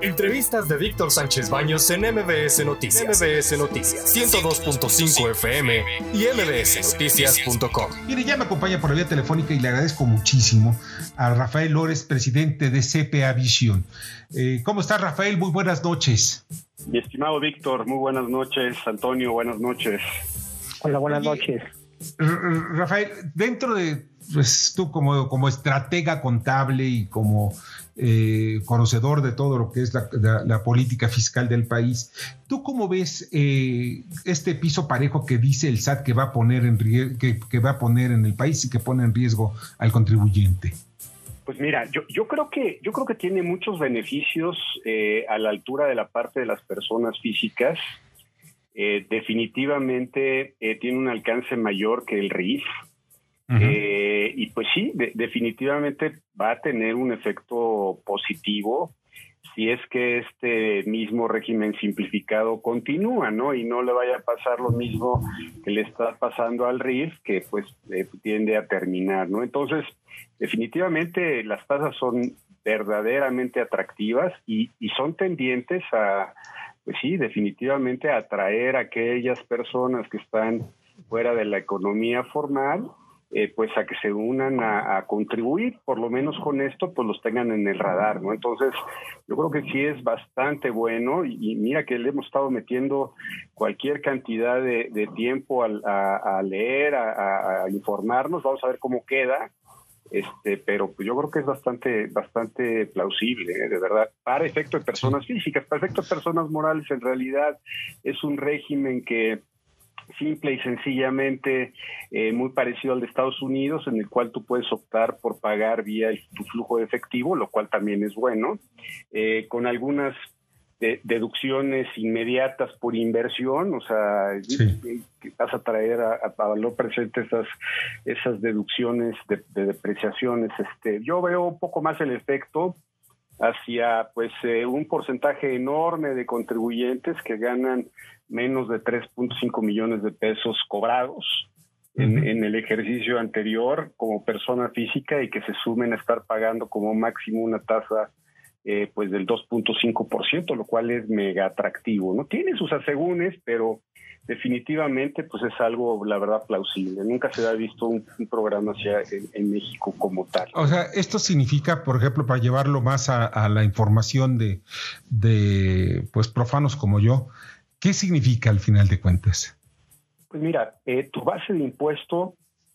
Entrevistas de Víctor Sánchez Baños en MBS Noticias. MBS Noticias. 102.5 FM y mbsnoticias.com. Mire, ya me acompaña por la vía telefónica y le agradezco muchísimo a Rafael Lórez, presidente de CPA Visión. Eh, ¿Cómo está Rafael? Muy buenas noches. Mi estimado Víctor, muy buenas noches. Antonio, buenas noches. Hola, buenas noches. Rafael, dentro de pues, tú como, como estratega contable y como eh, conocedor de todo lo que es la, política fiscal del país, ¿tú cómo ves eh, este piso parejo que dice el SAT que va a poner en que, va a poner en el país y que pone en riesgo al contribuyente? Pues mira, yo, creo que yo creo que tiene muchos beneficios eh, a la altura de la parte de las personas físicas. definitivamente tiene un alcance mayor que el RIF. Eh, y pues sí, definitivamente va a tener un efecto positivo si es que este mismo régimen simplificado continúa, ¿no? Y no le vaya a pasar lo mismo que le está pasando al RIF, que pues eh, tiende a terminar, ¿no? Entonces, definitivamente las tasas son verdaderamente atractivas y, y son tendientes a, pues sí, definitivamente a atraer a aquellas personas que están fuera de la economía formal eh, pues a que se unan a, contribuir, por lo menos con esto, pues los tengan en el radar, ¿no? Entonces, yo creo que sí es bastante bueno y, mira que le hemos estado metiendo cualquier cantidad de, tiempo a, leer, a, informarnos, vamos a ver cómo queda, este, pero pues yo creo que es bastante, bastante plausible, ¿eh? de verdad, para efecto de personas físicas, para efecto de personas morales, en realidad es un régimen que simple y sencillamente eh, muy parecido al de Estados Unidos, en el cual tú puedes optar por pagar vía tu flujo de efectivo, lo cual también es bueno, eh, con algunas deducciones inmediatas por inversión, o sea, vas a traer a, valor presente esas, esas deducciones de, de, depreciaciones. Este, yo veo un poco más el efecto hacia pues eh, un porcentaje enorme de contribuyentes que ganan menos de 3.5 millones de pesos cobrados en, el ejercicio anterior como persona física y que se sumen a estar pagando como máximo una tasa eh, pues del 2.5%, lo cual es mega atractivo. No tiene sus asegúnes, pero definitivamente pues es algo, la verdad, plausible. Nunca se ha visto un, programa así en, México como tal. O sea, esto significa, por ejemplo, para llevarlo más a, la información de, de, pues, profanos como yo, ¿qué significa al final de cuentas? Pues mira, eh, tu base de impuesto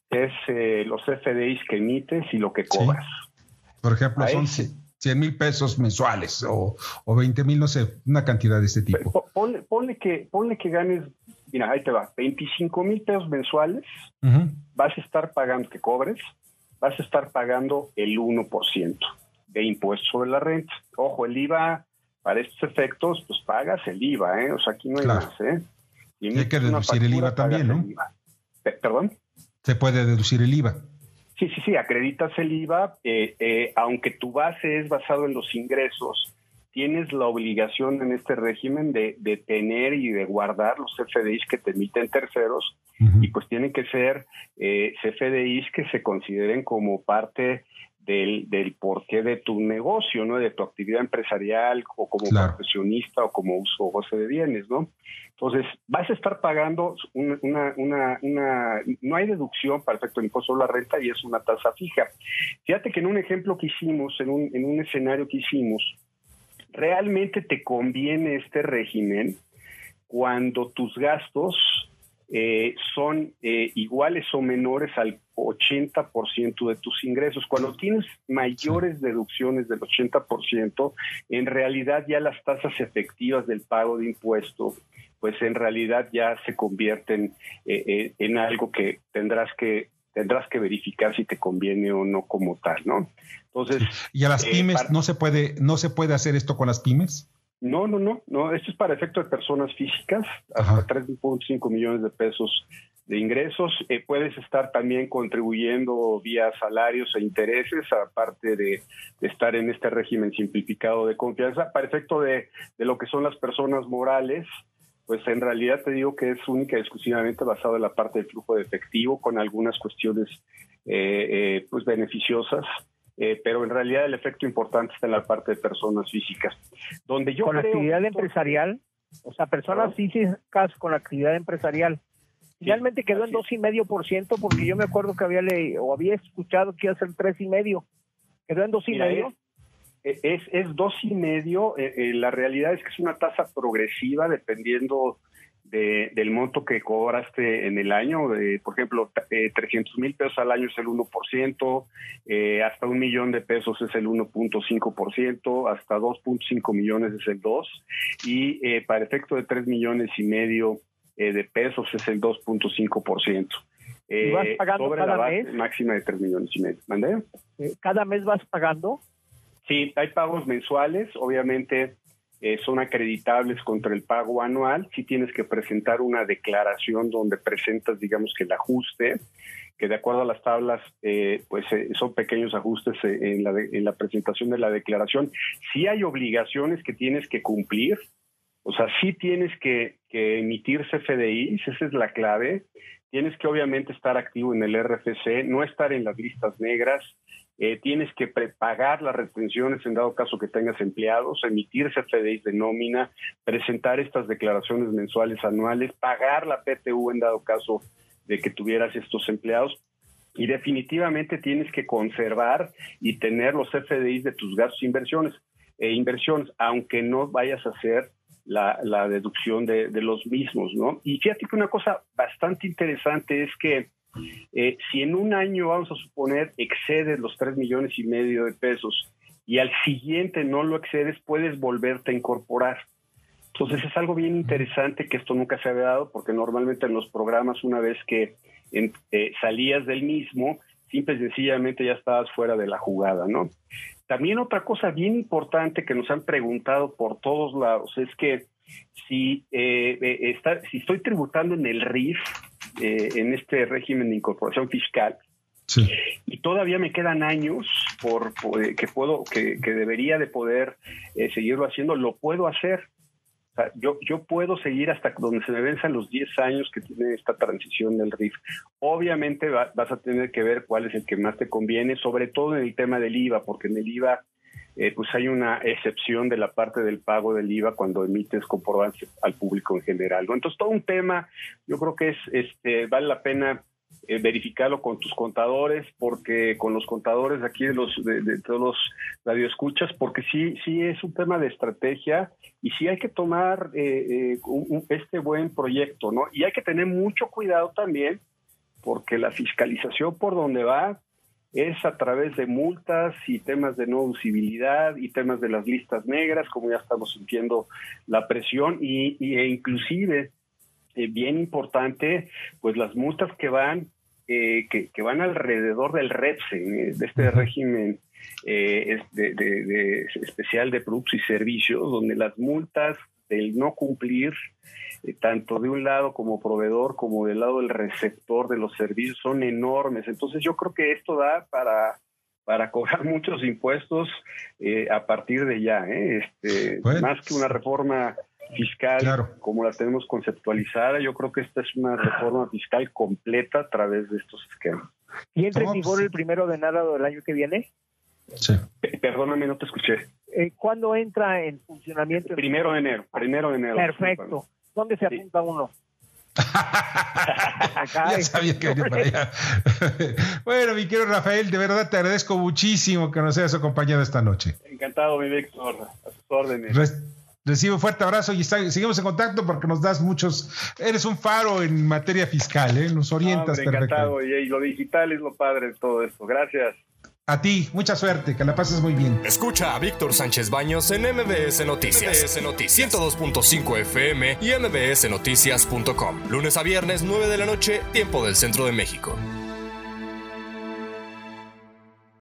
es eh, los FDIs que emites y lo que cobras. Por ejemplo, son 100 mil pesos mensuales o, o 20 mil, no sé, una cantidad de este tipo. Ponle, que, ponle que ganes mira, ahí te va, 25 mil pesos mensuales, vas a estar pagando, que cobres, vas a estar pagando el 1% de impuesto sobre la renta. Ojo, el IVA, para estos efectos, pues pagas el IVA, ¿eh? O sea, aquí no hay más, ¿eh? Hay que deducir el IVA también, ¿no? ¿Perdón? Se puede deducir el IVA. Sí, sí, sí, acreditas el IVA, eh, eh, aunque tu base es basado en los ingresos, tienes la obligación en este régimen de, tener y de guardar los CFDIs que te emiten terceros y pues tienen que ser eh, CFDIs que se consideren como parte del, del porqué de tu negocio, ¿no? De tu actividad empresarial o como profesionista o como uso o goce de bienes, ¿no? Entonces, vas a estar pagando una, una, una, no hay deducción para efecto de impuesto sobre la renta y es una tasa fija. Fíjate que en un ejemplo que hicimos, en un, en un escenario que hicimos, realmente te conviene este régimen cuando tus gastos eh, son eh, iguales o menores al 80% de tus ingresos. Cuando tienes mayores deducciones del 80%, en realidad ya las tasas efectivas del pago de impuestos, pues en realidad ya se convierten eh, en algo que tendrás que tendrás que verificar si te conviene o no como tal, ¿no? Entonces, ¿y a las eh, pymes no se puede no se puede hacer esto con las pymes? No, no, no, no, esto es para efecto de personas físicas, hasta 3.5 millones de pesos de ingresos. Eh, puedes estar también contribuyendo vía salarios e intereses, aparte de, estar en este régimen simplificado de confianza, para efecto de, de, lo que son las personas morales, pues en realidad te digo que es única y exclusivamente basado en la parte del flujo de efectivo, con algunas cuestiones eh, eh, pues beneficiosas eh, pero en realidad el efecto importante está en la parte de personas físicas. Donde yo con actividad empresarial, o sea, personas físicas con actividad empresarial. Finalmente quedó en dos y medio por ciento porque yo me acuerdo que había leído o había escuchado que iba a ser tres y medio. Quedó en dos y medio. Es, es, dos y medio. Eh, eh, la realidad es que es una tasa progresiva dependiendo del monto que cobraste en el año. por ejemplo, eh, 300 mil pesos al año es el 1%, eh, hasta un millón de pesos es el 1.5%, hasta 2.5 millones es el 2%, y eh, para efecto de 3 millones y medio eh, de pesos es el 2.5%. ¿Y vas pagando sobre cada la base mes? máxima de 3 millones y medio. ¿Mandé? ¿Cada mes vas pagando? Sí, hay pagos mensuales, obviamente eh, son acreditables contra el pago anual. Sí tienes que presentar una declaración donde presentas, digamos que el ajuste, que de acuerdo a las tablas, eh, pues eh, son pequeños ajustes eh, en la, de, en la presentación de la declaración. Sí hay obligaciones que tienes que cumplir, o sea, sí tienes que, que emitir CFDIs, esa es la clave. Tienes que obviamente estar activo en el RFC, no estar en las listas negras, eh, tienes que prepagar las retenciones en dado caso que tengas empleados, emitir CFDIs de nómina, presentar estas declaraciones mensuales anuales, pagar la PTU en dado caso de que tuvieras estos empleados. Y definitivamente tienes que conservar y tener los CFDIs de tus gastos e inversiones, e inversiones, aunque no vayas a hacer la, la deducción de, de, los mismos, ¿no? Y fíjate que una cosa bastante interesante es que eh, si en un año, vamos a suponer, excedes los 3 millones y medio de pesos y al siguiente no lo excedes, puedes volverte a incorporar. Entonces es algo bien interesante que esto nunca se había dado porque normalmente en los programas una vez que eh, salías del mismo, simple y sencillamente ya estabas fuera de la jugada, ¿no? También otra cosa bien importante que nos han preguntado por todos lados es que si, eh, si estoy tributando en el RIF, eh, en este régimen de incorporación fiscal, sí. y todavía me quedan años por, por que puedo, que, que, debería de poder eh, seguirlo haciendo, lo puedo hacer. O sea, yo, yo puedo seguir hasta donde se me venzan los 10 años que tiene esta transición del RIF. Obviamente va, vas a tener que ver cuál es el que más te conviene, sobre todo en el tema del IVA, porque en el IVA eh, pues hay una excepción de la parte del pago del IVA cuando emites comprobantes al público en general. ¿no? Entonces, todo un tema, yo creo que es, este, vale la pena eh, verificarlo con tus contadores, porque con los contadores aquí de los de, de todos los radioescuchas, porque sí, sí es un tema de estrategia y sí hay que tomar eh, eh, un, un, este buen proyecto, ¿no? Y hay que tener mucho cuidado también, porque la fiscalización por donde va es a través de multas y temas de no usibilidad y temas de las listas negras, como ya estamos sintiendo la presión, y, y e inclusive, eh, bien importante, pues las multas que van, eh, que, que, van alrededor del REPSE, eh, de este régimen de, de, de, especial de productos y servicios, donde las multas del no cumplir tanto de un lado como proveedor como del lado del receptor de los servicios son enormes. Entonces yo creo que esto da para para cobrar muchos impuestos eh, a partir de ya, ¿eh? este, bueno. más que una reforma fiscal claro. como la tenemos conceptualizada, yo creo que esta es una reforma fiscal completa a través de estos esquemas. ¿Y entra en vigor el primero de enero del año que viene? Sí. Perdóname, no te escuché. Eh, ¿Cuándo entra en funcionamiento? Primero de enero, primero de enero. Perfecto. ¿Dónde se apunta sí. uno? ya sabía que venía para allá. bueno, mi querido Rafael, de verdad te agradezco muchísimo que nos hayas acompañado esta noche. Encantado, mi Víctor, a sus órdenes. Re recibo un fuerte abrazo y está, seguimos en contacto porque nos das muchos. Eres un faro en materia fiscal, ¿eh? nos orientas no, hombre, encantado, y, y lo digital es lo padre de todo esto. Gracias. A ti, mucha suerte, que la pases muy bien. Escucha a Víctor Sánchez Baños en MBS Noticias. MBS Noticias 102.5 FM y MBSNoticias.com. Lunes a viernes, 9 de la noche, tiempo del centro de México.